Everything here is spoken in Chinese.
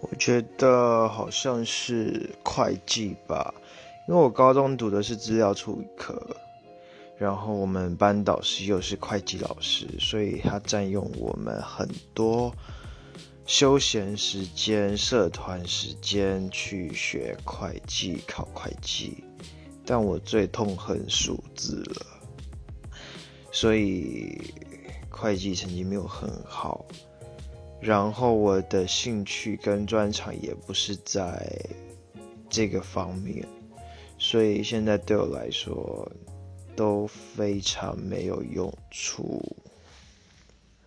我觉得好像是会计吧，因为我高中读的是资料处理科，然后我们班导师又是会计老师，所以他占用我们很多休闲时间、社团时间去学会计、考会计。但我最痛恨数字了，所以会计成绩没有很好。然后我的兴趣跟专长也不是在这个方面，所以现在对我来说都非常没有用处。